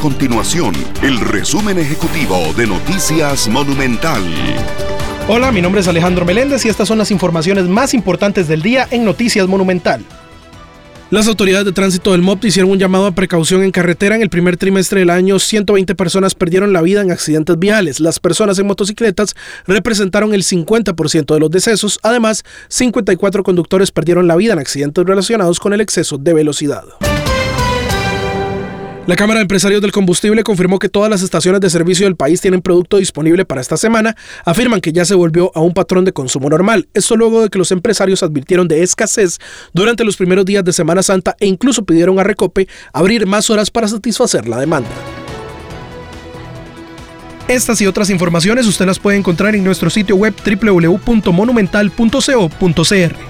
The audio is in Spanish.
continuación el resumen ejecutivo de Noticias Monumental. Hola, mi nombre es Alejandro Meléndez y estas son las informaciones más importantes del día en Noticias Monumental. Las autoridades de tránsito del MOP hicieron un llamado a precaución en carretera. En el primer trimestre del año, 120 personas perdieron la vida en accidentes viales. Las personas en motocicletas representaron el 50% de los decesos. Además, 54 conductores perdieron la vida en accidentes relacionados con el exceso de velocidad. La Cámara de Empresarios del Combustible confirmó que todas las estaciones de servicio del país tienen producto disponible para esta semana. Afirman que ya se volvió a un patrón de consumo normal. Esto luego de que los empresarios advirtieron de escasez durante los primeros días de Semana Santa e incluso pidieron a Recope abrir más horas para satisfacer la demanda. Estas y otras informaciones usted las puede encontrar en nuestro sitio web www.monumental.co.cr.